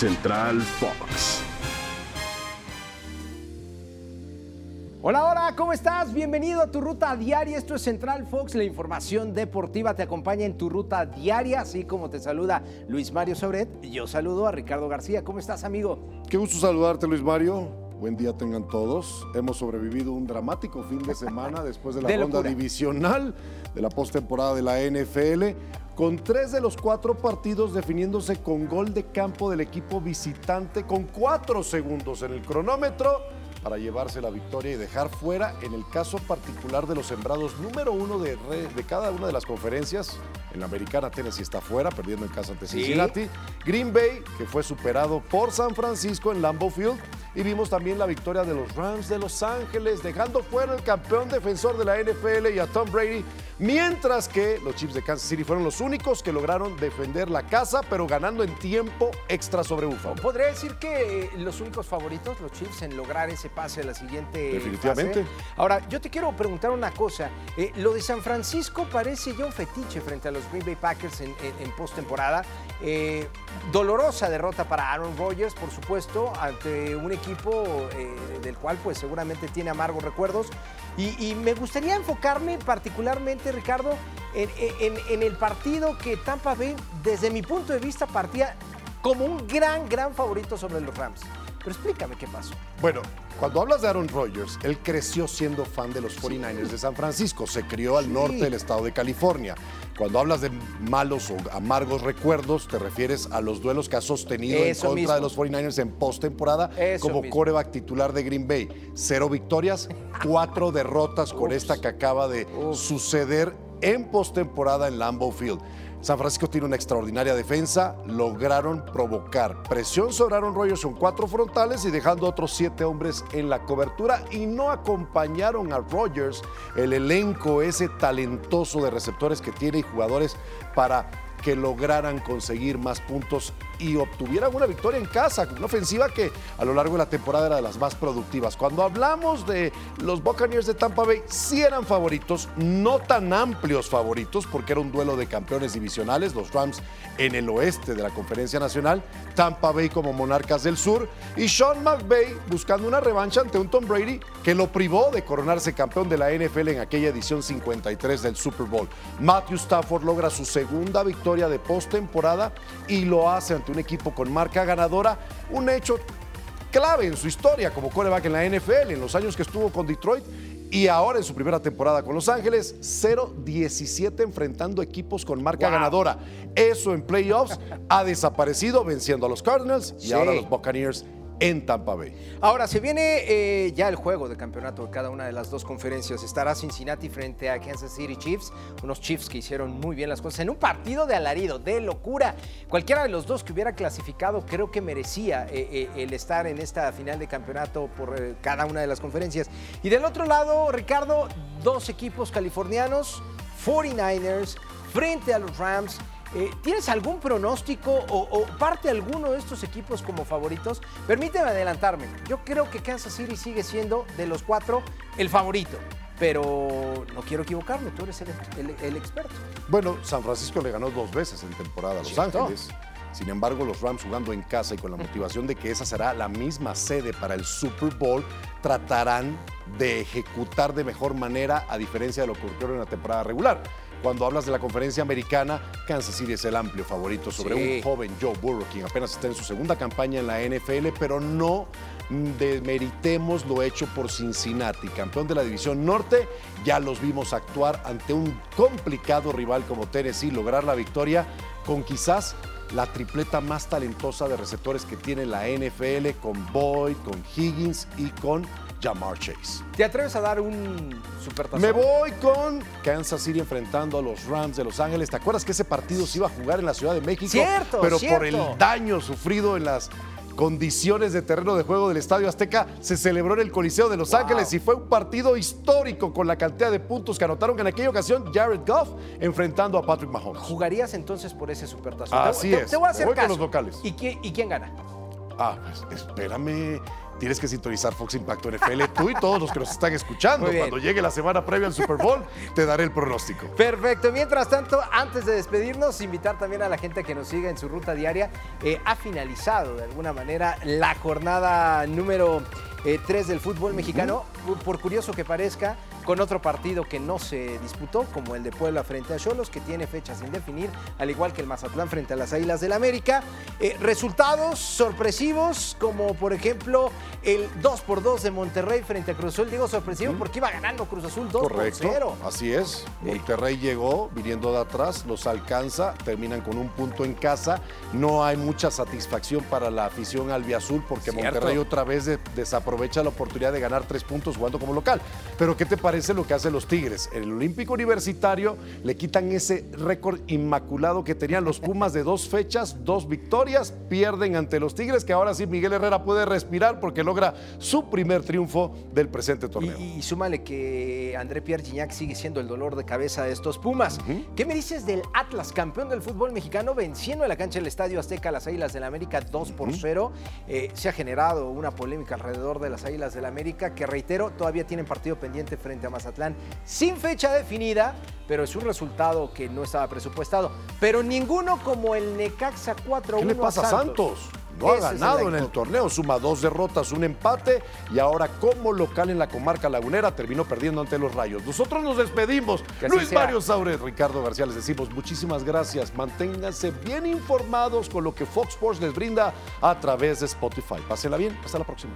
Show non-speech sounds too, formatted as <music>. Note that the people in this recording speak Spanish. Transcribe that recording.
Central Fox. Hola, hola, ¿cómo estás? Bienvenido a tu ruta diaria. Esto es Central Fox, la información deportiva te acompaña en tu ruta diaria, así como te saluda Luis Mario Sobret. Yo saludo a Ricardo García. ¿Cómo estás, amigo? Qué gusto saludarte, Luis Mario. Buen día tengan todos. Hemos sobrevivido un dramático fin de semana <laughs> después de la De ronda locura. divisional de la postemporada de la NFL, con tres de los cuatro partidos definiéndose con gol de campo del equipo visitante, con cuatro segundos en el cronómetro para llevarse la victoria y dejar fuera, en el caso particular de los sembrados número uno de, re- de cada una de las conferencias. En la americana Tennessee está fuera, perdiendo en casa ante Sí. Cincinnati. Green Bay, que fue superado por San Francisco en Lambeau Field. Y vimos también la victoria de los Rams de Los Ángeles, dejando fuera el campeón defensor de la NFL y a Tom Brady, mientras que los Chiefs de Kansas City fueron los únicos que lograron defender la casa, pero ganando en tiempo extra sobre Buffalo. Podría decir que eh, los únicos favoritos, los Chiefs, en lograr ese pase a la siguiente Definitivamente. fase. Ahora, yo te quiero preguntar una cosa. Eh, lo de San Francisco parece ya un fetiche frente a los Green Bay Packers en, en- en postemporada. Eh, dolorosa derrota para Aaron Rodgers, por supuesto, ante un equipo eh, del cual pues seguramente tiene amargos recuerdos. Y, me gustaría enfocarme particularmente, Ricardo, en, en- en el partido que Tampa Bay, desde mi punto de vista, partía como un gran, gran favorito sobre los Rams. Pero explícame qué pasó. Bueno, cuando hablas de Aaron Rodgers, él creció siendo fan de los 49ers de San Francisco, se crió al Sí. norte del estado de California. Cuando hablas de malos o amargos recuerdos, te refieres a los duelos que ha sostenido Eso en contra mismo. de los 49ers en postemporada como mismo. coreback titular de Green Bay. Cero victorias, cuatro derrotas con <laughs> esta que acaba de suceder en postemporada en Lambeau Field. San Francisco tiene una extraordinaria defensa, lograron provocar presión sobre Aaron Rodgers con cuatro frontales y dejando otros siete hombres en la cobertura. Y no acompañaron a Rodgers el elenco ese talentoso de receptores que tiene y jugadores para que lograran conseguir más puntos y obtuvieran una victoria en casa, una ofensiva que a lo largo de la temporada era de las más productivas. Cuando hablamos de los Buccaneers de Tampa Bay, sí eran favoritos, no tan amplios favoritos, porque era un duelo de campeones divisionales, los Rams en el oeste de la Conferencia Nacional, Tampa Bay como monarcas del sur, y Sean McVay buscando una revancha ante un Tom Brady que lo privó de coronarse campeón de la NFL en aquella edición 53 del Super Bowl. Matthew Stafford logra su segunda victoria de postemporada y lo hace ante un equipo con marca ganadora, un hecho clave en su historia como coreback en la NFL, en los años que estuvo con Detroit y ahora en su primera temporada con Los Ángeles, 0-17 enfrentando equipos con marca Wow. ganadora. Eso en playoffs <laughs> ha desaparecido venciendo a los Cardinals y Sí. ahora a los Buccaneers en Tampa Bay. Ahora, se viene eh, ya el juego de campeonato de cada una de las dos conferencias. Estará Cincinnati frente a Kansas City Chiefs, unos Chiefs que hicieron muy bien las cosas en un partido de alarido, de locura. Cualquiera de los dos que hubiera clasificado creo que merecía eh, eh, el estar en esta final de campeonato por cada una de las conferencias. Y del otro lado, Ricardo, dos equipos californianos, 49ers, frente a los Rams. Eh, ¿Tienes algún pronóstico o, o parte alguno de estos equipos como favoritos? Permíteme adelantarme. Yo creo que Kansas City sigue siendo de los cuatro el favorito. Pero no quiero equivocarme, tú eres el, el- el experto. Bueno, San Francisco le ganó dos veces en temporada a Los Cierto. Ángeles. Sin embargo, los Rams jugando en casa y con la motivación de que esa será la misma sede para el Super Bowl, tratarán de ejecutar de mejor manera a diferencia de lo que ocurrió en la temporada regular. Cuando hablas de la conferencia americana, Kansas City es el amplio favorito sobre Sí. un joven Joe Burrow, quien apenas está en su segunda campaña en la NFL, pero no demeritemos lo hecho por Cincinnati, campeón de la división norte. Ya los vimos actuar ante un complicado rival como Tennessee, lograr la victoria con quizás la tripleta más talentosa de receptores que tiene la NFL, con Boyd, con Higgins y con Jamar Chase. ¿Te atreves a dar un supertazón? Me voy con Kansas City enfrentando a los Rams de Los Ángeles. ¿Te acuerdas que ese partido se iba a jugar en la Ciudad de México? Cierto, Pero cierto. por el daño sufrido en las condiciones de terreno de juego del Estadio Azteca, se celebró en el Coliseo de Los Wow. Ángeles y fue un partido histórico con la cantidad de puntos que anotaron en aquella ocasión Jared Goff enfrentando a Patrick Mahomes. ¿Jugarías entonces por ese supertazón? Así Te- es. Te voy a hacer voy con los locales. ¿Y quién, ¿Y quién gana? Ah, pues espérame. Tienes que sintonizar Fox Impacto NFL, tú y todos los que nos están escuchando. Cuando llegue la semana previa al Super Bowl, te daré el pronóstico. Perfecto. Mientras tanto, antes de despedirnos, invitar también a la gente que nos siga en su ruta diaria. Eh, ha finalizado de alguna manera la jornada número 3 del fútbol mexicano. Por curioso que parezca, con otro partido que no se disputó, como el de Puebla frente a Cholos, que tiene fechas sin definir, al igual que el Mazatlán frente a las Águilas del América. Eh, resultados sorpresivos, como por ejemplo el 2 por 2 de Monterrey frente a Cruz Azul. Digo sorpresivo porque iba ganando Cruz Azul 2 por Correcto. 0. Así es. Monterrey llegó viniendo de atrás, los alcanza, terminan con un punto en casa. No hay mucha satisfacción para la afición albiazul porque Cierto. Monterrey otra vez de- desaprovecha la oportunidad de ganar tres puntos jugando como local. Pero ¿qué te parece lo que hacen los Tigres? En el Olímpico Universitario le quitan ese récord inmaculado que tenían los Pumas de dos fechas, dos victorias, pierden ante los Tigres, que ahora sí Miguel Herrera puede respirar porque logra su primer triunfo del presente torneo. Y, y súmale que André Pierre Gignac sigue siendo el dolor de cabeza de estos Pumas. ¿Qué me dices del Atlas, campeón del fútbol mexicano, venciendo en la cancha del Estadio Azteca a las Águilas del América 2 por 0? Eh, se ha generado una polémica alrededor de las Águilas del América, que reitero, todavía tienen partido pendiente frente a Mazatlán, sin fecha definida, pero es un resultado que no estaba presupuestado. Pero ninguno como el Necaxa 4-1 ¿Qué le pasa a Santos? No ha el ganado en el torneo, suma dos derrotas, un empate y ahora como local en la comarca lagunera terminó perdiendo ante los Rayos. Nosotros nos despedimos. Que Luis. Mario Saures, Ricardo García, les decimos muchísimas gracias. Manténganse bien informados con lo que Fox Sports les brinda a través de Spotify. Pásenla bien, hasta la próxima.